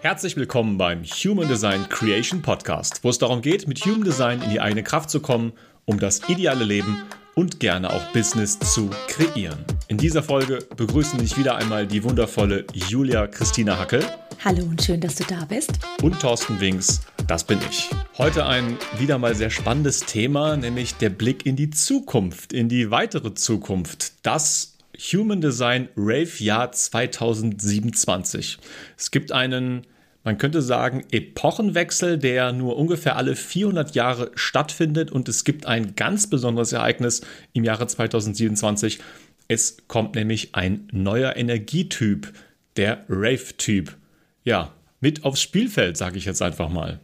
Herzlich willkommen beim Human Design Creation Podcast, wo es darum geht, mit Human Design in die eigene Kraft zu kommen, um das ideale Leben und gerne auch Business zu kreieren. In dieser Folge begrüßen dich wieder einmal die wundervolle Julia Christina Hackel. Hallo und schön, dass du da bist. Und Thorsten Winks, das bin ich. Heute ein wieder mal sehr spannendes Thema, nämlich der Blick in die Zukunft, in die weitere Zukunft. Das Human Design Rave Jahr 2027. Es gibt einen man könnte sagen, Epochenwechsel, der nur ungefähr alle 400 Jahre stattfindet und es gibt ein ganz besonderes Ereignis im Jahre 2027. Es kommt nämlich ein neuer Energietyp, der Rave-Typ. Ja, mit aufs Spielfeld, sage ich jetzt einfach mal.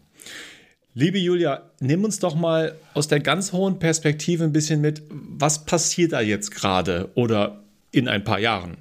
Liebe Julia, nimm uns doch mal aus der ganz hohen Perspektive ein bisschen mit, was passiert da jetzt gerade oder in ein paar Jahren?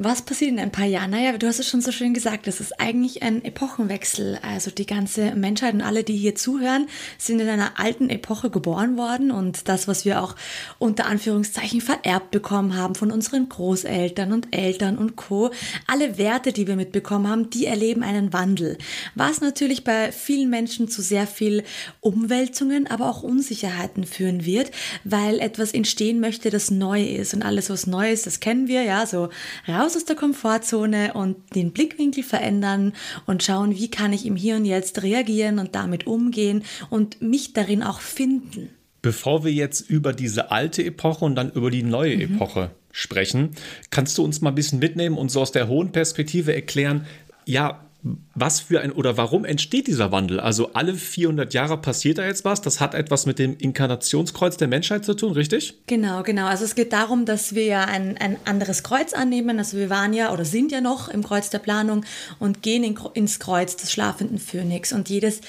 Was passiert in ein paar Jahren? Naja, du hast es schon so schön gesagt, das ist eigentlich ein Epochenwechsel. Also die ganze Menschheit und alle, die hier zuhören, sind in einer alten Epoche geboren worden und das, was wir auch unter Anführungszeichen vererbt bekommen haben von unseren Großeltern und Eltern und Co., alle Werte, die wir mitbekommen haben, die erleben einen Wandel. Was natürlich bei vielen Menschen zu sehr viel Umwälzungen, aber auch Unsicherheiten führen wird, weil etwas entstehen möchte, das neu ist und alles, was neu ist, das kennen wir, ja, so raus raus aus der Komfortzone und den Blickwinkel verändern und schauen, wie kann ich im Hier und Jetzt reagieren und damit umgehen und mich darin auch finden. Bevor wir jetzt über diese alte Epoche und dann über die neue mhm. Epoche sprechen, kannst du uns mal ein bisschen mitnehmen und so aus der hohen Perspektive erklären, ja, was für ein oder warum entsteht dieser Wandel? Also alle 400 Jahre passiert da jetzt was. Das hat etwas mit dem Inkarnationskreuz der Menschheit zu tun, richtig? Genau, genau. Also es geht darum, dass wir ja ein, ein anderes Kreuz annehmen. Also wir waren ja oder sind ja noch im Kreuz der Planung und gehen in, ins Kreuz des schlafenden Phönix. Und jedes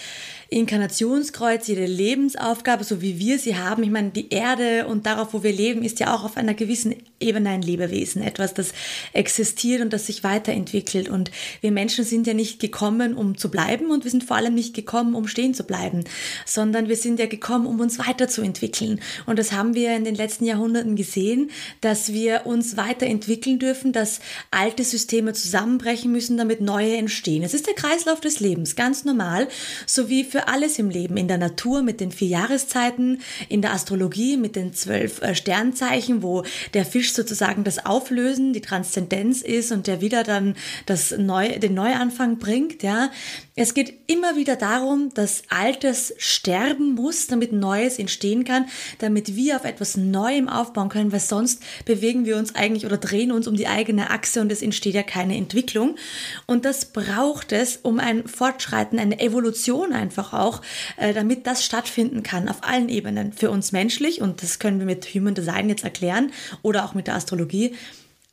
Inkarnationskreuz, jede Lebensaufgabe, so wie wir sie haben. Ich meine, die Erde und darauf, wo wir leben, ist ja auch auf einer gewissen Ebene ein Lebewesen, etwas, das existiert und das sich weiterentwickelt. Und wir Menschen sind ja nicht gekommen, um zu bleiben und wir sind vor allem nicht gekommen, um stehen zu bleiben, sondern wir sind ja gekommen, um uns weiterzuentwickeln. Und das haben wir in den letzten Jahrhunderten gesehen, dass wir uns weiterentwickeln dürfen, dass alte Systeme zusammenbrechen müssen, damit neue entstehen. Es ist der Kreislauf des Lebens, ganz normal, so wie für für alles im Leben, in der Natur mit den vier Jahreszeiten, in der Astrologie mit den zwölf äh, Sternzeichen, wo der Fisch sozusagen das Auflösen, die Transzendenz ist und der wieder dann das Neu, den Neuanfang bringt. Ja. Es geht immer wieder darum, dass Altes sterben muss, damit Neues entstehen kann, damit wir auf etwas Neuem aufbauen können, weil sonst bewegen wir uns eigentlich oder drehen uns um die eigene Achse und es entsteht ja keine Entwicklung. Und das braucht es, um ein Fortschreiten, eine Evolution einfach einfach auch, äh, damit das stattfinden kann auf allen Ebenen. Für uns menschlich, und das können wir mit Human Design jetzt erklären, oder auch mit der Astrologie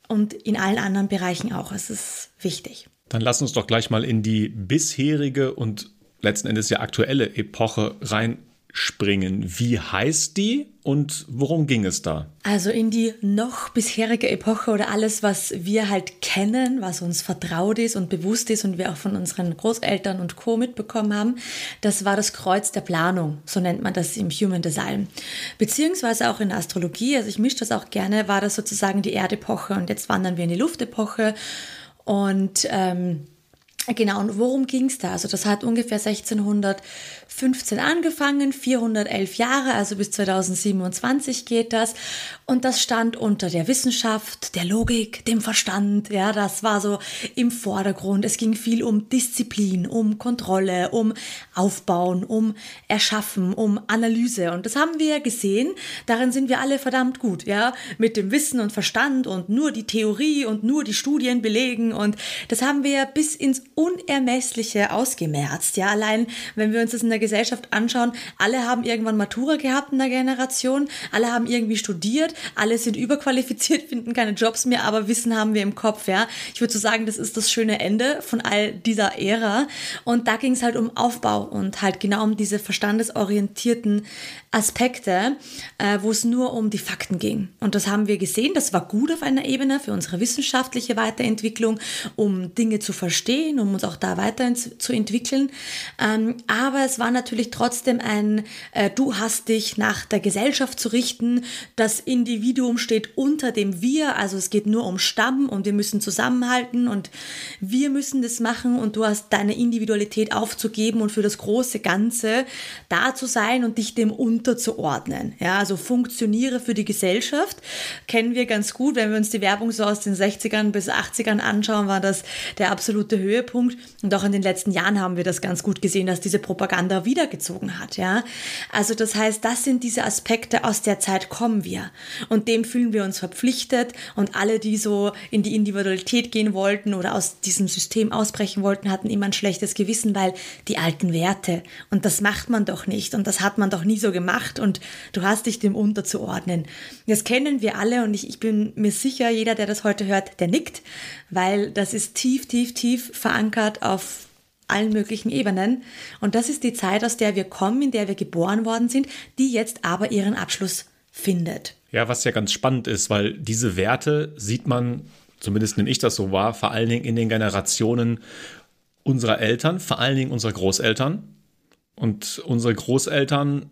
und in allen anderen Bereichen auch. Es ist wichtig. Dann lass uns doch gleich mal in die bisherige und letzten Endes ja aktuelle Epoche rein springen. Wie heißt die und worum ging es da? Also in die noch bisherige Epoche oder alles, was wir halt kennen, was uns vertraut ist und bewusst ist und wir auch von unseren Großeltern und Co. mitbekommen haben, das war das Kreuz der Planung, so nennt man das im Human Design. Beziehungsweise auch in der Astrologie, also ich mische das auch gerne, war das sozusagen die Erdepoche und jetzt wandern wir in die Luftepoche und ähm, Genau, und worum ging es da? Also das hat ungefähr 1615 angefangen, 411 Jahre, also bis 2027 geht das. Und das stand unter der Wissenschaft, der Logik, dem Verstand. Ja, das war so im Vordergrund. Es ging viel um Disziplin, um Kontrolle, um Aufbauen, um Erschaffen, um Analyse. Und das haben wir ja gesehen. Darin sind wir alle verdammt gut, ja, mit dem Wissen und Verstand und nur die Theorie und nur die Studien belegen. Und das haben wir bis ins Unermessliche ausgemerzt. Ja, allein wenn wir uns das in der Gesellschaft anschauen, alle haben irgendwann Matura gehabt in der Generation, alle haben irgendwie studiert, alle sind überqualifiziert, finden keine Jobs mehr, aber Wissen haben wir im Kopf. Ja, ich würde so sagen, das ist das schöne Ende von all dieser Ära. Und da ging es halt um Aufbau und halt genau um diese verstandesorientierten Aspekte, äh, wo es nur um die Fakten ging. Und das haben wir gesehen. Das war gut auf einer Ebene für unsere wissenschaftliche Weiterentwicklung, um Dinge zu verstehen, um um uns auch da weiter zu entwickeln. Ähm, aber es war natürlich trotzdem ein, äh, du hast dich nach der Gesellschaft zu richten. Das Individuum steht unter dem Wir, also es geht nur um Stamm und wir müssen zusammenhalten und wir müssen das machen und du hast deine Individualität aufzugeben und für das große Ganze da zu sein und dich dem unterzuordnen. Ja, also funktioniere für die Gesellschaft. Kennen wir ganz gut, wenn wir uns die Werbung so aus den 60ern bis 80ern anschauen, war das der absolute Höhepunkt. Und auch in den letzten Jahren haben wir das ganz gut gesehen, dass diese Propaganda wiedergezogen hat. Ja, also das heißt, das sind diese Aspekte, aus der Zeit kommen wir. Und dem fühlen wir uns verpflichtet. Und alle, die so in die Individualität gehen wollten oder aus diesem System ausbrechen wollten, hatten immer ein schlechtes Gewissen, weil die alten Werte. Und das macht man doch nicht. Und das hat man doch nie so gemacht. Und du hast dich dem unterzuordnen. Das kennen wir alle. Und ich, ich bin mir sicher, jeder, der das heute hört, der nickt, weil das ist tief, tief, tief verankert auf allen möglichen Ebenen. Und das ist die Zeit, aus der wir kommen, in der wir geboren worden sind, die jetzt aber ihren Abschluss findet. Ja, was ja ganz spannend ist, weil diese Werte sieht man, zumindest nehme ich das so wahr, vor allen Dingen in den Generationen unserer Eltern, vor allen Dingen unserer Großeltern. Und unsere Großeltern,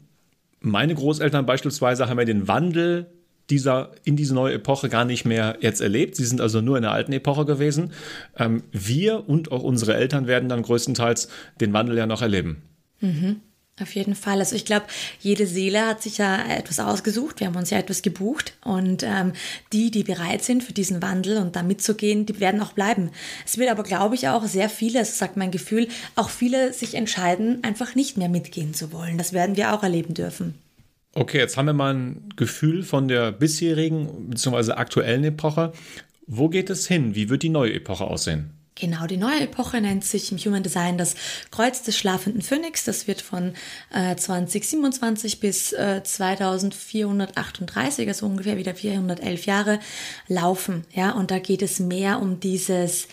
meine Großeltern beispielsweise, haben ja den Wandel dieser, in diese neue Epoche gar nicht mehr jetzt erlebt. Sie sind also nur in der alten Epoche gewesen. Ähm, wir und auch unsere Eltern werden dann größtenteils den Wandel ja noch erleben. Mhm. Auf jeden Fall. Also ich glaube, jede Seele hat sich ja etwas ausgesucht. Wir haben uns ja etwas gebucht. Und ähm, die, die bereit sind für diesen Wandel und da mitzugehen, die werden auch bleiben. Es wird aber, glaube ich, auch sehr viele, das sagt mein Gefühl, auch viele sich entscheiden, einfach nicht mehr mitgehen zu wollen. Das werden wir auch erleben dürfen. Okay, jetzt haben wir mal ein Gefühl von der bisherigen bzw. aktuellen Epoche. Wo geht es hin? Wie wird die neue Epoche aussehen? Genau, die neue Epoche nennt sich im Human Design das Kreuz des schlafenden Phönix. Das wird von äh, 2027 bis äh, 2438, also ungefähr wieder 411 Jahre, laufen. Ja, und da geht es mehr um dieses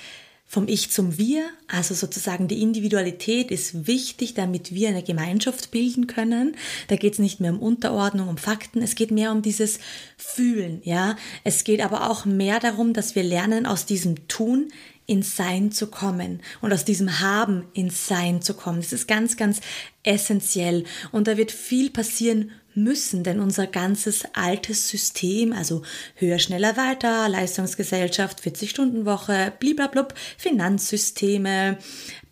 vom Ich zum Wir, also sozusagen die Individualität ist wichtig, damit wir eine Gemeinschaft bilden können. Da geht es nicht mehr um Unterordnung, um Fakten, es geht mehr um dieses Fühlen, ja. Es geht aber auch mehr darum, dass wir lernen, aus diesem Tun ins Sein zu kommen und aus diesem Haben ins Sein zu kommen. Das ist ganz, ganz essentiell und da wird viel passieren müssen, denn unser ganzes altes System, also höher, schneller, weiter, Leistungsgesellschaft, 40-Stunden-Woche, bliblablub, Finanzsysteme,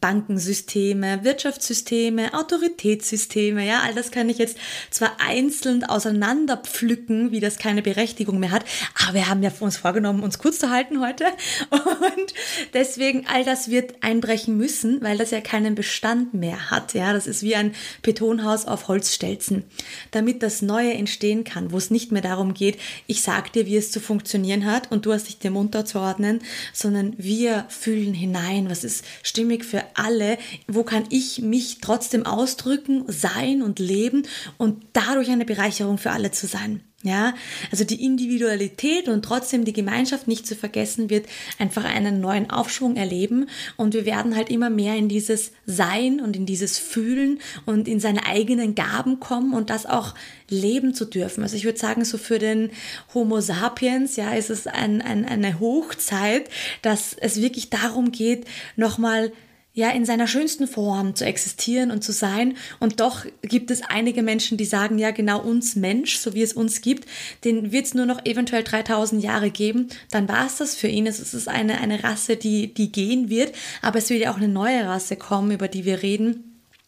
Bankensysteme, Wirtschaftssysteme, Autoritätssysteme, ja, all das kann ich jetzt zwar einzeln auseinanderpflücken, wie das keine Berechtigung mehr hat, aber wir haben ja uns vorgenommen, uns kurz zu halten heute und deswegen all das wird einbrechen müssen, weil das ja keinen Bestand mehr hat, ja, das ist wie ein Betonhaus auf Holzstelzen. Damit das Neue entstehen kann, wo es nicht mehr darum geht, ich sag dir, wie es zu funktionieren hat und du hast dich dem unterzuordnen, sondern wir fühlen hinein, was ist stimmig für alle, wo kann ich mich trotzdem ausdrücken, sein und leben und dadurch eine Bereicherung für alle zu sein. Ja, also die Individualität und trotzdem die Gemeinschaft nicht zu vergessen wird einfach einen neuen Aufschwung erleben und wir werden halt immer mehr in dieses Sein und in dieses Fühlen und in seine eigenen Gaben kommen und das auch leben zu dürfen. Also ich würde sagen, so für den Homo sapiens, ja, ist es ein, ein, eine Hochzeit, dass es wirklich darum geht, nochmal ja in seiner schönsten Form zu existieren und zu sein. Und doch gibt es einige Menschen, die sagen, ja genau uns Mensch, so wie es uns gibt, den wird es nur noch eventuell 3000 Jahre geben. Dann war es das für ihn. Es ist eine, eine Rasse, die, die gehen wird. Aber es wird ja auch eine neue Rasse kommen, über die wir reden.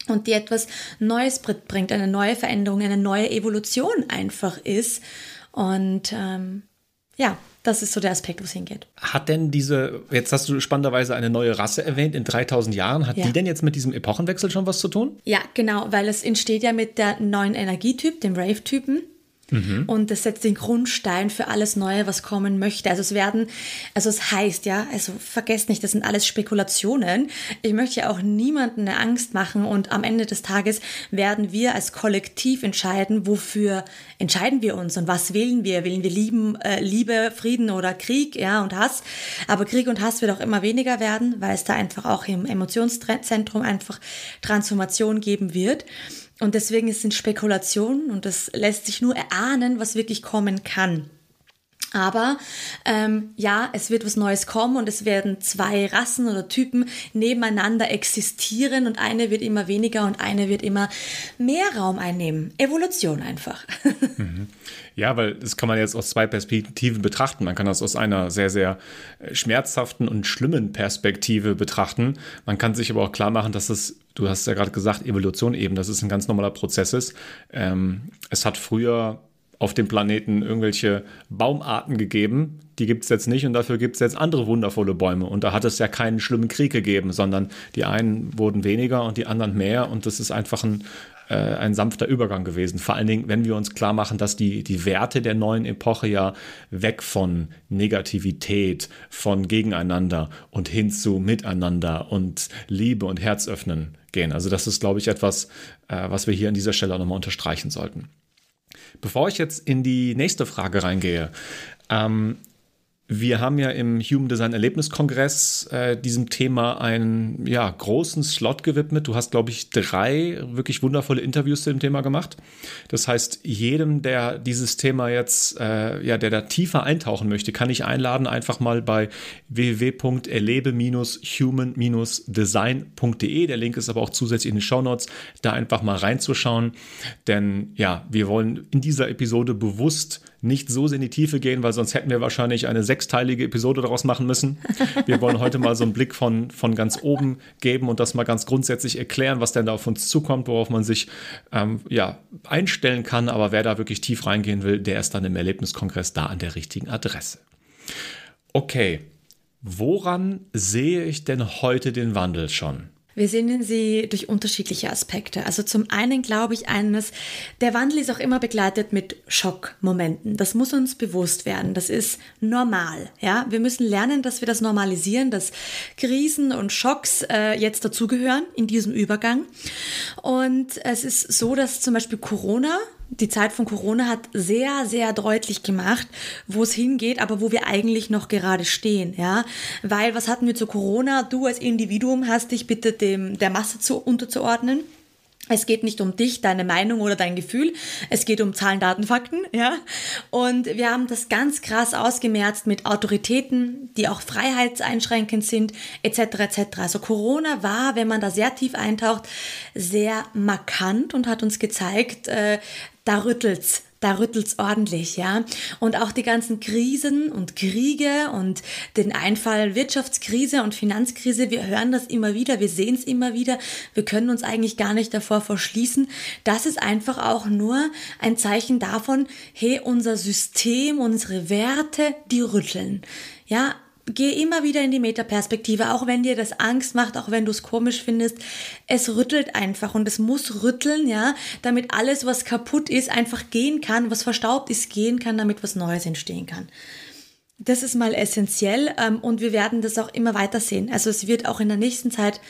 Und die etwas Neues bringt, eine neue Veränderung, eine neue Evolution einfach ist. Und ähm, ja, das ist so der Aspekt, wo es hingeht. Hat denn diese, jetzt hast du spannenderweise eine neue Rasse erwähnt in 3000 Jahren, hat ja. die denn jetzt mit diesem Epochenwechsel schon was zu tun? Ja, genau, weil es entsteht ja mit der neuen Energietyp, dem Rave-Typen. Mhm. Und das setzt den Grundstein für alles Neue, was kommen möchte. Also es werden, also es heißt ja, also vergesst nicht, das sind alles Spekulationen. Ich möchte ja auch niemanden eine Angst machen und am Ende des Tages werden wir als Kollektiv entscheiden, wofür entscheiden wir uns und was wählen wir? Wählen wir Lieben, äh, Liebe, Frieden oder Krieg, ja, und Hass? Aber Krieg und Hass wird auch immer weniger werden, weil es da einfach auch im Emotionszentrum einfach Transformation geben wird. Und deswegen sind Spekulationen und das lässt sich nur erahnen, was wirklich kommen kann. Aber ähm, ja, es wird was Neues kommen und es werden zwei Rassen oder Typen nebeneinander existieren und eine wird immer weniger und eine wird immer mehr Raum einnehmen. Evolution einfach. Mhm. Ja, weil das kann man jetzt aus zwei Perspektiven betrachten. Man kann das aus einer sehr, sehr äh, schmerzhaften und schlimmen Perspektive betrachten. Man kann sich aber auch klar machen, dass es, du hast ja gerade gesagt, Evolution eben, dass es ein ganz normaler Prozess ist. Ähm, es hat früher auf dem Planeten irgendwelche Baumarten gegeben. Die gibt es jetzt nicht und dafür gibt es jetzt andere wundervolle Bäume. Und da hat es ja keinen schlimmen Krieg gegeben, sondern die einen wurden weniger und die anderen mehr. Und das ist einfach ein, äh, ein sanfter Übergang gewesen. Vor allen Dingen, wenn wir uns klar machen, dass die, die Werte der neuen Epoche ja weg von Negativität, von Gegeneinander und hin zu Miteinander und Liebe und Herzöffnen gehen. Also das ist, glaube ich, etwas, äh, was wir hier an dieser Stelle auch nochmal unterstreichen sollten. Bevor ich jetzt in die nächste Frage reingehe, ähm, wir haben ja im Human Design Erlebniskongress äh, diesem Thema einen ja, großen Slot gewidmet. Du hast, glaube ich, drei wirklich wundervolle Interviews zu dem Thema gemacht. Das heißt, jedem, der dieses Thema jetzt, äh, ja, der da tiefer eintauchen möchte, kann ich einladen, einfach mal bei www.erlebe-human-design.de. Der Link ist aber auch zusätzlich in den Show Notes, da einfach mal reinzuschauen. Denn ja, wir wollen in dieser Episode bewusst nicht so in die Tiefe gehen, weil sonst hätten wir wahrscheinlich eine sechsteilige Episode daraus machen müssen. Wir wollen heute mal so einen Blick von, von ganz oben geben und das mal ganz grundsätzlich erklären, was denn da auf uns zukommt, worauf man sich ähm, ja, einstellen kann. Aber wer da wirklich tief reingehen will, der ist dann im Erlebniskongress da an der richtigen Adresse. Okay, woran sehe ich denn heute den Wandel schon? Wir sehen sie durch unterschiedliche Aspekte. Also zum einen glaube ich eines, der Wandel ist auch immer begleitet mit Schockmomenten. Das muss uns bewusst werden. Das ist normal. Ja, wir müssen lernen, dass wir das normalisieren, dass Krisen und Schocks äh, jetzt dazugehören in diesem Übergang. Und es ist so, dass zum Beispiel Corona die Zeit von Corona hat sehr, sehr deutlich gemacht, wo es hingeht, aber wo wir eigentlich noch gerade stehen, ja. Weil was hatten wir zu Corona? Du als Individuum hast dich bitte dem, der Masse zu, unterzuordnen. Es geht nicht um dich, deine Meinung oder dein Gefühl. Es geht um Zahlen, Daten, Fakten, ja. Und wir haben das ganz krass ausgemerzt mit Autoritäten, die auch freiheitseinschränkend sind, etc., etc. Also Corona war, wenn man da sehr tief eintaucht, sehr markant und hat uns gezeigt, äh, da rüttelt's, da rüttelt's ordentlich, ja. Und auch die ganzen Krisen und Kriege und den Einfall Wirtschaftskrise und Finanzkrise, wir hören das immer wieder, wir sehen es immer wieder, wir können uns eigentlich gar nicht davor verschließen. Das ist einfach auch nur ein Zeichen davon, hey, unser System, unsere Werte, die rütteln. Ja, geh immer wieder in die Metaperspektive, auch wenn dir das Angst macht, auch wenn du es komisch findest. Es rüttelt einfach und es muss rütteln, ja, damit alles, was kaputt ist, einfach gehen kann, was verstaubt ist, gehen kann, damit was Neues entstehen kann. Das ist mal essentiell ähm, und wir werden das auch immer weiter sehen. Also es wird auch in der nächsten Zeit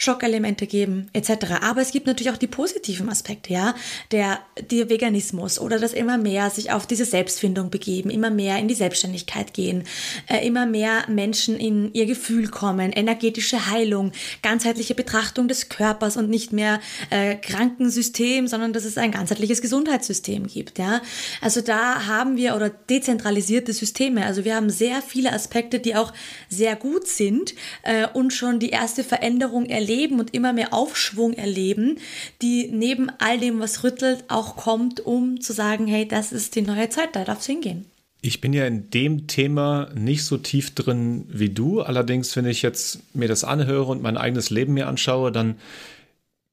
Schockelemente geben, etc. Aber es gibt natürlich auch die positiven Aspekte, ja, der, der Veganismus oder das immer mehr sich auf diese Selbstfindung begeben, immer mehr in die Selbstständigkeit gehen, äh, immer mehr Menschen in ihr Gefühl kommen, energetische Heilung, ganzheitliche Betrachtung des Körpers und nicht mehr äh, Krankensystem, sondern dass es ein ganzheitliches Gesundheitssystem gibt, ja. Also da haben wir oder dezentralisierte Systeme, also wir haben sehr viele Aspekte, die auch sehr gut sind äh, und schon die erste Veränderung erleben erleben und immer mehr Aufschwung erleben, die neben all dem, was rüttelt, auch kommt, um zu sagen, hey, das ist die neue Zeit, da darf es hingehen. Ich bin ja in dem Thema nicht so tief drin wie du. Allerdings, wenn ich jetzt mir das anhöre und mein eigenes Leben mir anschaue, dann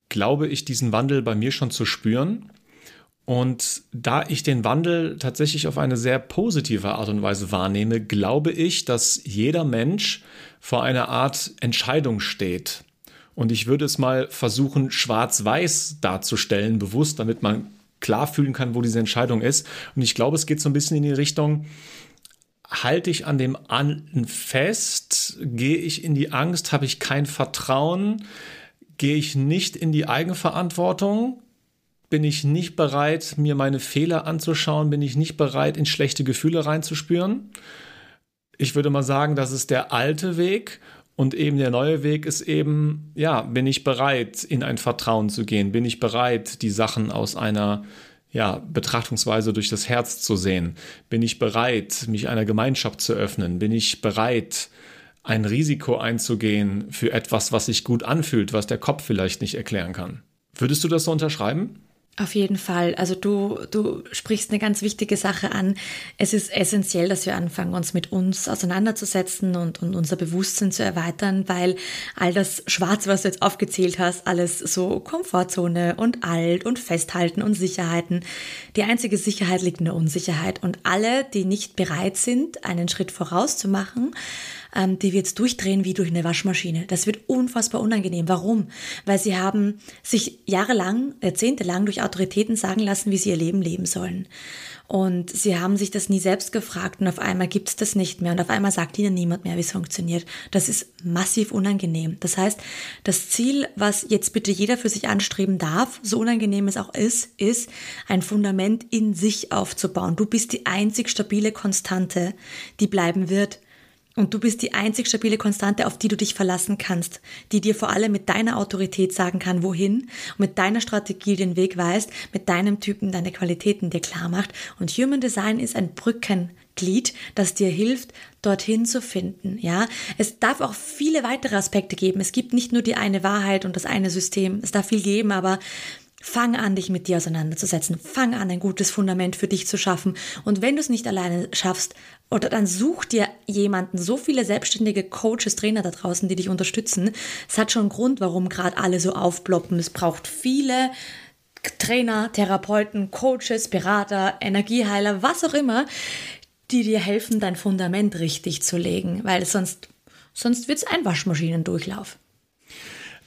glaube ich, diesen Wandel bei mir schon zu spüren. Und da ich den Wandel tatsächlich auf eine sehr positive Art und Weise wahrnehme, glaube ich, dass jeder Mensch vor einer Art Entscheidung steht. Und ich würde es mal versuchen, schwarz-weiß darzustellen, bewusst, damit man klar fühlen kann, wo diese Entscheidung ist. Und ich glaube, es geht so ein bisschen in die Richtung, halte ich an dem an fest, gehe ich in die Angst, habe ich kein Vertrauen, gehe ich nicht in die Eigenverantwortung, bin ich nicht bereit, mir meine Fehler anzuschauen, bin ich nicht bereit, in schlechte Gefühle reinzuspüren. Ich würde mal sagen, das ist der alte Weg. Und eben der neue Weg ist eben, ja, bin ich bereit, in ein Vertrauen zu gehen? Bin ich bereit, die Sachen aus einer ja, Betrachtungsweise durch das Herz zu sehen? Bin ich bereit, mich einer Gemeinschaft zu öffnen? Bin ich bereit, ein Risiko einzugehen für etwas, was sich gut anfühlt, was der Kopf vielleicht nicht erklären kann? Würdest du das so unterschreiben? Auf jeden Fall. Also du, du sprichst eine ganz wichtige Sache an. Es ist essentiell, dass wir anfangen, uns mit uns auseinanderzusetzen und, und unser Bewusstsein zu erweitern, weil all das Schwarz, was du jetzt aufgezählt hast, alles so Komfortzone und alt und Festhalten und Sicherheiten. Die einzige Sicherheit liegt in der Unsicherheit. Und alle, die nicht bereit sind, einen Schritt voraus zu machen, ähm, die wird es durchdrehen wie durch eine Waschmaschine. Das wird unfassbar unangenehm. Warum? Weil sie haben sich jahrelang, jahrzehntelang durch Autoritäten sagen lassen, wie sie ihr Leben leben sollen. Und sie haben sich das nie selbst gefragt und auf einmal gibt es das nicht mehr und auf einmal sagt ihnen niemand mehr, wie es funktioniert. Das ist massiv unangenehm. Das heißt, das Ziel, was jetzt bitte jeder für sich anstreben darf, so unangenehm es auch ist, ist, ein Fundament in sich aufzubauen. Du bist die einzig stabile Konstante, die bleiben wird. Und du bist die einzig stabile Konstante, auf die du dich verlassen kannst, die dir vor allem mit deiner Autorität sagen kann, wohin mit deiner Strategie den Weg weist, mit deinem Typen deine Qualitäten dir klar macht. Und Human Design ist ein Brückenglied, das dir hilft, dorthin zu finden. Ja, es darf auch viele weitere Aspekte geben. Es gibt nicht nur die eine Wahrheit und das eine System. Es darf viel geben, aber Fang an, dich mit dir auseinanderzusetzen. Fang an, ein gutes Fundament für dich zu schaffen. Und wenn du es nicht alleine schaffst, oder dann such dir jemanden, so viele selbstständige Coaches, Trainer da draußen, die dich unterstützen. Es hat schon einen Grund, warum gerade alle so aufploppen. Es braucht viele Trainer, Therapeuten, Coaches, Berater, Energieheiler, was auch immer, die dir helfen, dein Fundament richtig zu legen, weil sonst, sonst wird es ein Waschmaschinendurchlauf.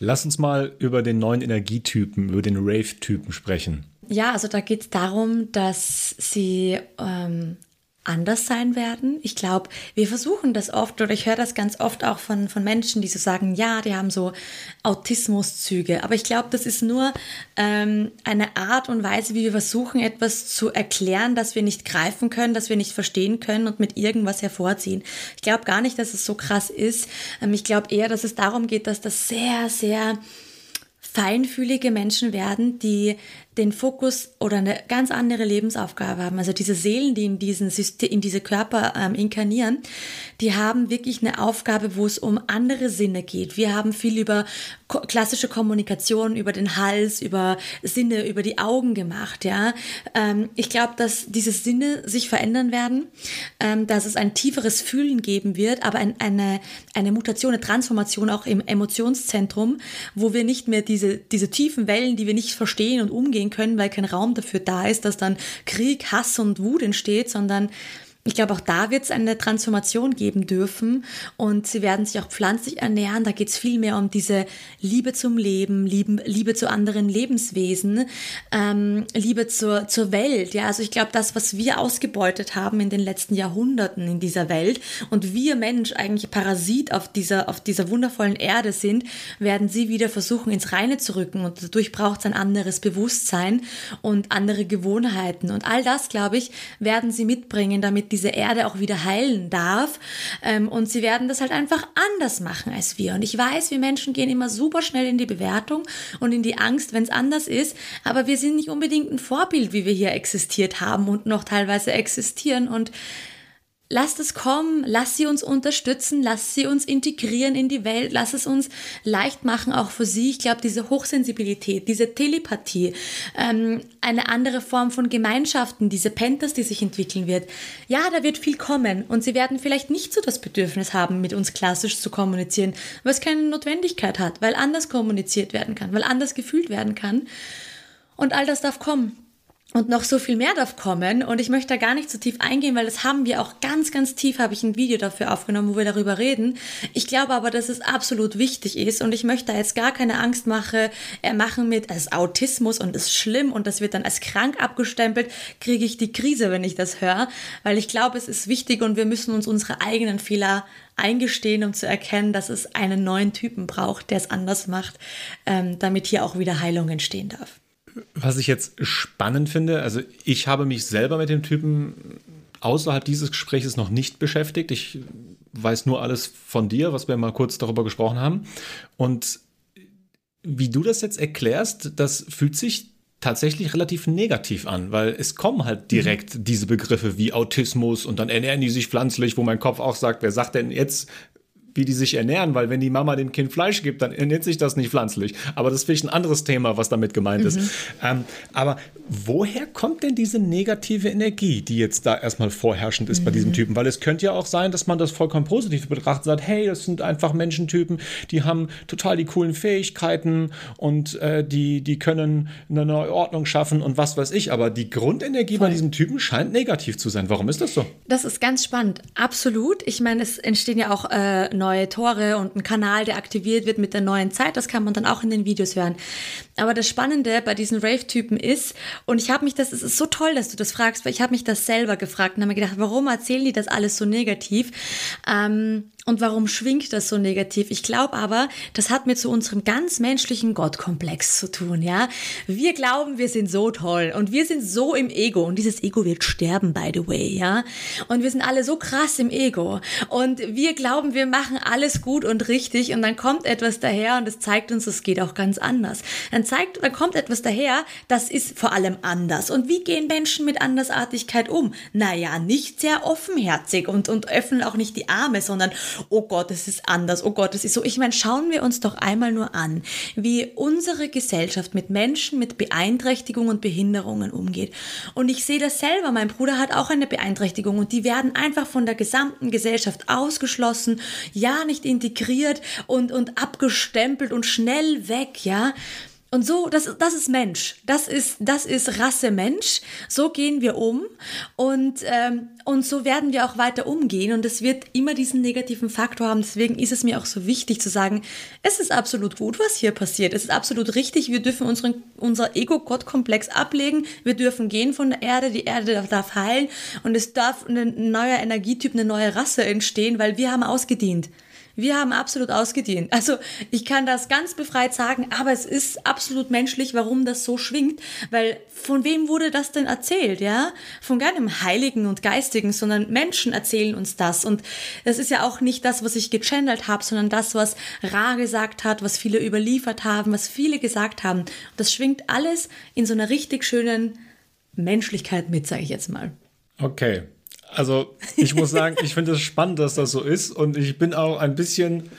Lass uns mal über den neuen Energietypen, über den Rave-Typen sprechen. Ja, also da geht es darum, dass sie ähm, anders sein werden. Ich glaube, wir versuchen das oft oder ich höre das ganz oft auch von, von Menschen, die so sagen, ja, die haben so Autismuszüge. Aber ich glaube, das ist nur ähm, eine Art und Weise, wie wir versuchen, etwas zu erklären, das wir nicht greifen können, das wir nicht verstehen können und mit irgendwas hervorziehen. Ich glaube gar nicht, dass es so krass ist. Ähm, ich glaube eher, dass es darum geht, dass das sehr, sehr feinfühlige Menschen werden, die den Fokus oder eine ganz andere Lebensaufgabe haben. Also diese Seelen, die in, diesen System, in diese Körper ähm, inkarnieren, die haben wirklich eine Aufgabe, wo es um andere Sinne geht. Wir haben viel über ko klassische Kommunikation, über den Hals, über Sinne, über die Augen gemacht. Ja, ähm, ich glaube, dass diese Sinne sich verändern werden, ähm, dass es ein tieferes Fühlen geben wird, aber ein, eine, eine Mutation, eine Transformation auch im Emotionszentrum, wo wir nicht mehr diese, diese tiefen Wellen, die wir nicht verstehen und umgehen können, weil kein Raum dafür da ist, dass dann Krieg, Hass und Wut entsteht, sondern ich glaube, auch da wird es eine Transformation geben dürfen und sie werden sich auch pflanzlich ernähren. Da geht es viel mehr um diese Liebe zum Leben, Liebe, Liebe zu anderen Lebenswesen, ähm, Liebe zur, zur Welt. Ja, also ich glaube, das, was wir ausgebeutet haben in den letzten Jahrhunderten in dieser Welt und wir Mensch eigentlich Parasit auf dieser, auf dieser wundervollen Erde sind, werden sie wieder versuchen, ins Reine zu rücken und dadurch braucht es ein anderes Bewusstsein und andere Gewohnheiten und all das, glaube ich, werden sie mitbringen, damit diese Erde auch wieder heilen darf. Ähm, und sie werden das halt einfach anders machen als wir. Und ich weiß, wir Menschen gehen immer super schnell in die Bewertung und in die Angst, wenn es anders ist. Aber wir sind nicht unbedingt ein Vorbild, wie wir hier existiert haben und noch teilweise existieren. Und Lasst es kommen, lass sie uns unterstützen, lass sie uns integrieren in die Welt, lass es uns leicht machen, auch für sie. Ich glaube, diese Hochsensibilität, diese Telepathie, ähm, eine andere Form von Gemeinschaften, diese Pentas, die sich entwickeln wird. Ja, da wird viel kommen und sie werden vielleicht nicht so das Bedürfnis haben, mit uns klassisch zu kommunizieren, es keine Notwendigkeit hat, weil anders kommuniziert werden kann, weil anders gefühlt werden kann. Und all das darf kommen. Und noch so viel mehr darf kommen. Und ich möchte da gar nicht so tief eingehen, weil das haben wir auch ganz, ganz tief, habe ich ein Video dafür aufgenommen, wo wir darüber reden. Ich glaube aber, dass es absolut wichtig ist. Und ich möchte da jetzt gar keine Angst mache, äh, machen mit als Autismus und ist schlimm und das wird dann als krank abgestempelt, kriege ich die Krise, wenn ich das höre. Weil ich glaube, es ist wichtig und wir müssen uns unsere eigenen Fehler eingestehen, um zu erkennen, dass es einen neuen Typen braucht, der es anders macht, ähm, damit hier auch wieder Heilung entstehen darf. Was ich jetzt spannend finde, also ich habe mich selber mit dem Typen außerhalb dieses Gesprächs noch nicht beschäftigt. Ich weiß nur alles von dir, was wir mal kurz darüber gesprochen haben. Und wie du das jetzt erklärst, das fühlt sich tatsächlich relativ negativ an, weil es kommen halt direkt mhm. diese Begriffe wie Autismus und dann ernähren die sich pflanzlich, wo mein Kopf auch sagt, wer sagt denn jetzt, wie die sich ernähren, weil wenn die Mama dem Kind Fleisch gibt, dann ernährt sich das nicht pflanzlich. Aber das ist vielleicht ein anderes Thema, was damit gemeint mhm. ist. Ähm, aber woher kommt denn diese negative Energie, die jetzt da erstmal vorherrschend ist mhm. bei diesem Typen? Weil es könnte ja auch sein, dass man das vollkommen positiv betrachtet, sagt, hey, das sind einfach Menschentypen, die haben total die coolen Fähigkeiten und äh, die, die können eine neue Ordnung schaffen und was weiß ich. Aber die Grundenergie Voll. bei diesem Typen scheint negativ zu sein. Warum ist das so? Das ist ganz spannend. Absolut. Ich meine, es entstehen ja auch äh, neue Tore und ein Kanal, der aktiviert wird mit der neuen Zeit. Das kann man dann auch in den Videos hören. Aber das Spannende bei diesen Rave-Typen ist, und ich habe mich das, es ist so toll, dass du das fragst, weil ich habe mich das selber gefragt und habe mir gedacht, warum erzählen die das alles so negativ? Ähm, und warum schwingt das so negativ? Ich glaube aber, das hat mit so unserem ganz menschlichen Gottkomplex zu tun, ja? Wir glauben, wir sind so toll und wir sind so im Ego und dieses Ego wird sterben, by the way, ja? Und wir sind alle so krass im Ego und wir glauben, wir machen alles gut und richtig und dann kommt etwas daher und es zeigt uns, es geht auch ganz anders. Dann zeigt, dann kommt etwas daher, das ist vor allem anders. Und wie gehen Menschen mit Andersartigkeit um? Naja, nicht sehr offenherzig und, und öffnen auch nicht die Arme, sondern oh Gott, es ist anders, oh Gott, es ist so. Ich meine, schauen wir uns doch einmal nur an, wie unsere Gesellschaft mit Menschen mit Beeinträchtigungen und Behinderungen umgeht. Und ich sehe das selber, mein Bruder hat auch eine Beeinträchtigung und die werden einfach von der gesamten Gesellschaft ausgeschlossen, ja, nicht integriert und, und abgestempelt und schnell weg, ja. Und so, das, das ist Mensch. Das ist, das ist Rasse Mensch. So gehen wir um. Und, ähm, und so werden wir auch weiter umgehen. Und es wird immer diesen negativen Faktor haben. Deswegen ist es mir auch so wichtig zu sagen, es ist absolut gut, was hier passiert. Es ist absolut richtig. Wir dürfen unseren, unser Ego-Gott-Komplex ablegen. Wir dürfen gehen von der Erde. Die Erde darf heilen. Und es darf ein neuer Energietyp, eine neue Rasse entstehen, weil wir haben ausgedient. Wir haben absolut ausgedient. Also ich kann das ganz befreit sagen, aber es ist absolut menschlich, warum das so schwingt, weil von wem wurde das denn erzählt, ja? Von keinem Heiligen und Geistigen, sondern Menschen erzählen uns das. Und das ist ja auch nicht das, was ich gechannelt habe, sondern das, was Ra gesagt hat, was viele überliefert haben, was viele gesagt haben. Das schwingt alles in so einer richtig schönen Menschlichkeit mit, sage ich jetzt mal. Okay, also ich muss sagen, ich finde es spannend, dass das so ist und ich bin auch ein bisschen,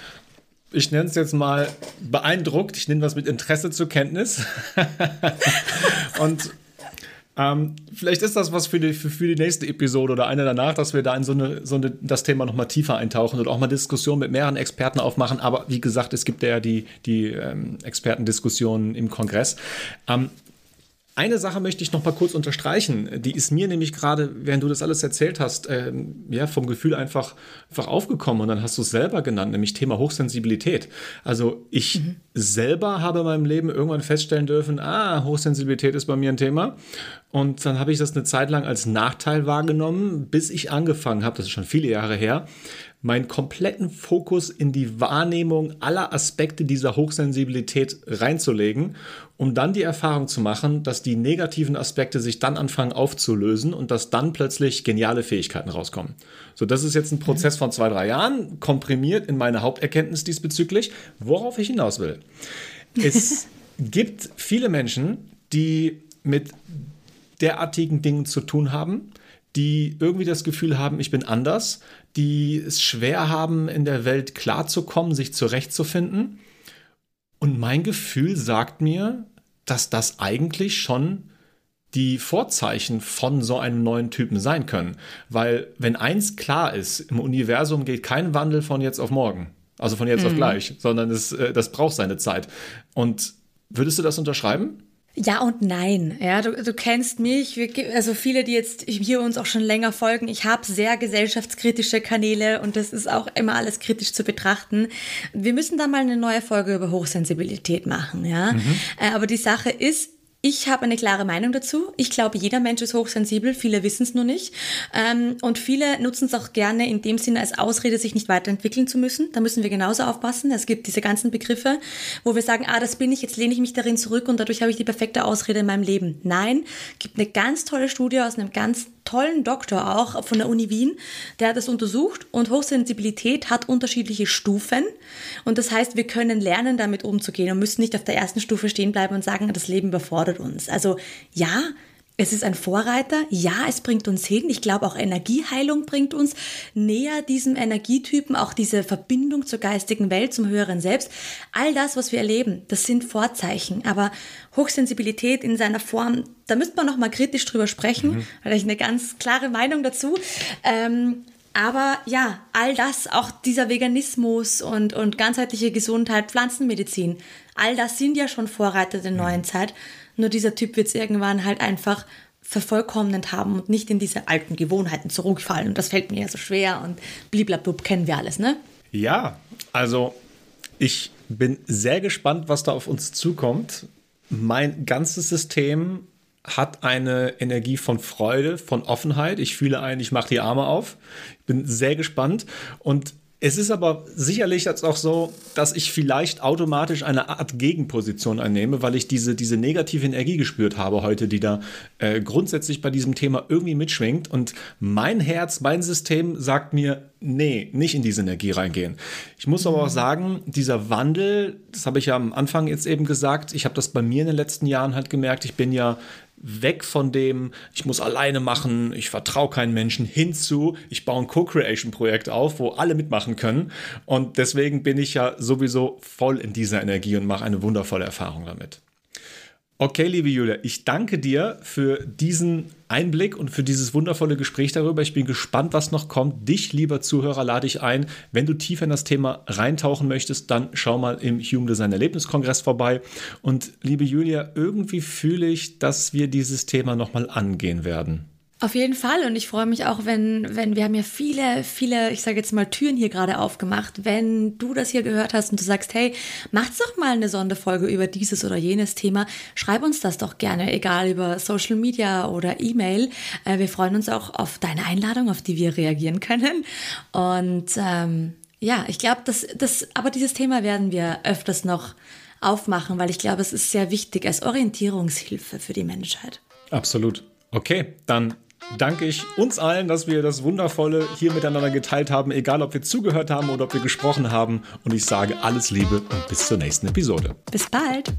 ich nenne es jetzt mal beeindruckt. Ich nehme das mit Interesse zur Kenntnis. und ähm, vielleicht ist das was für die, für, für, die nächste Episode oder eine danach, dass wir da in so, eine, so eine, das Thema nochmal tiefer eintauchen und auch mal Diskussionen mit mehreren Experten aufmachen. Aber wie gesagt, es gibt ja die, die ähm, Expertendiskussionen im Kongress. Ähm, eine Sache möchte ich noch mal kurz unterstreichen. Die ist mir nämlich gerade, während du das alles erzählt hast, äh, ja, vom Gefühl einfach, einfach aufgekommen und dann hast du es selber genannt, nämlich Thema Hochsensibilität. Also ich mhm. selber habe in meinem Leben irgendwann feststellen dürfen, ah, Hochsensibilität ist bei mir ein Thema. Und dann habe ich das eine Zeit lang als Nachteil wahrgenommen, bis ich angefangen habe, das ist schon viele Jahre her, meinen kompletten Fokus in die Wahrnehmung aller Aspekte dieser Hochsensibilität reinzulegen, um dann die Erfahrung zu machen, dass die negativen Aspekte sich dann anfangen aufzulösen und dass dann plötzlich geniale Fähigkeiten rauskommen. So, das ist jetzt ein Prozess von zwei, drei Jahren, komprimiert in meine Haupterkenntnis diesbezüglich, worauf ich hinaus will. Es gibt viele Menschen, die mit derartigen Dingen zu tun haben, die irgendwie das Gefühl haben, ich bin anders, die es schwer haben, in der Welt klarzukommen, sich zurechtzufinden. Und mein Gefühl sagt mir, dass das eigentlich schon die Vorzeichen von so einem neuen Typen sein können. Weil wenn eins klar ist, im Universum geht kein Wandel von jetzt auf morgen, also von jetzt mhm. auf gleich, sondern es, äh, das braucht seine Zeit. Und würdest du das unterschreiben? Ja und nein. Ja, du, du kennst mich, wir, also viele, die jetzt hier uns auch schon länger folgen. Ich habe sehr gesellschaftskritische Kanäle und das ist auch immer alles kritisch zu betrachten. Wir müssen da mal eine neue Folge über Hochsensibilität machen, ja. Mhm. Äh, aber die Sache ist, ich habe eine klare Meinung dazu. Ich glaube, jeder Mensch ist hochsensibel, viele wissen es nur nicht. Ähm, und viele nutzen es auch gerne in dem Sinne als Ausrede, sich nicht weiterentwickeln zu müssen. Da müssen wir genauso aufpassen. Es gibt diese ganzen Begriffe, wo wir sagen, ah, das bin ich, jetzt lehne ich mich darin zurück und dadurch habe ich die perfekte Ausrede in meinem Leben. Nein, gibt eine ganz tolle Studie aus einem ganz tollen Doktor auch von der Uni Wien, der hat das untersucht und Hochsensibilität hat unterschiedliche Stufen. Und das heißt, wir können lernen, damit umzugehen und müssen nicht auf der ersten Stufe stehen bleiben und sagen, das Leben überfordert uns. Also ja, es ist ein Vorreiter, ja, es bringt uns hin. Ich glaube, auch Energieheilung bringt uns näher diesem Energietypen, auch diese Verbindung zur geistigen Welt, zum höheren Selbst. All das, was wir erleben, das sind Vorzeichen. Aber Hochsensibilität in seiner Form, da müsste man noch mal kritisch drüber sprechen, mhm. weil ich eine ganz klare Meinung dazu. Ähm, aber ja, all das, auch dieser Veganismus und, und ganzheitliche Gesundheit, Pflanzenmedizin, all das sind ja schon Vorreiter der neuen Zeit. Nur dieser Typ wird es irgendwann halt einfach vervollkommnend haben und nicht in diese alten Gewohnheiten zurückfallen. Und das fällt mir ja so schwer und bliblablub kennen wir alles, ne? Ja, also ich bin sehr gespannt, was da auf uns zukommt. Mein ganzes System hat eine Energie von Freude, von Offenheit. Ich fühle ein, ich mache die Arme auf. Ich bin sehr gespannt und es ist aber sicherlich jetzt auch so, dass ich vielleicht automatisch eine Art Gegenposition einnehme, weil ich diese, diese negative Energie gespürt habe heute, die da äh, grundsätzlich bei diesem Thema irgendwie mitschwingt. Und mein Herz, mein System sagt mir, nee, nicht in diese Energie reingehen. Ich muss aber auch sagen, dieser Wandel, das habe ich ja am Anfang jetzt eben gesagt, ich habe das bei mir in den letzten Jahren halt gemerkt, ich bin ja weg von dem, ich muss alleine machen, ich vertraue keinen Menschen, hinzu, ich baue ein Co-Creation-Projekt auf, wo alle mitmachen können. Und deswegen bin ich ja sowieso voll in dieser Energie und mache eine wundervolle Erfahrung damit. Okay, liebe Julia, ich danke dir für diesen Einblick und für dieses wundervolle Gespräch darüber. Ich bin gespannt, was noch kommt. Dich, lieber Zuhörer, lade ich ein. Wenn du tiefer in das Thema reintauchen möchtest, dann schau mal im Human Design Erlebniskongress vorbei. Und liebe Julia, irgendwie fühle ich, dass wir dieses Thema nochmal angehen werden. Auf jeden Fall und ich freue mich auch, wenn, wenn wir haben ja viele, viele, ich sage jetzt mal Türen hier gerade aufgemacht. Wenn du das hier gehört hast und du sagst, hey, macht's doch mal eine Sonderfolge über dieses oder jenes Thema, schreib uns das doch gerne, egal über Social Media oder E-Mail. Äh, wir freuen uns auch auf deine Einladung, auf die wir reagieren können. Und ähm, ja, ich glaube, das, das, aber dieses Thema werden wir öfters noch aufmachen, weil ich glaube, es ist sehr wichtig als Orientierungshilfe für die Menschheit. Absolut. Okay, dann danke ich uns allen, dass wir das Wundervolle hier miteinander geteilt haben, egal ob wir zugehört haben oder ob wir gesprochen haben. Und ich sage alles Liebe und bis zur nächsten Episode. Bis bald.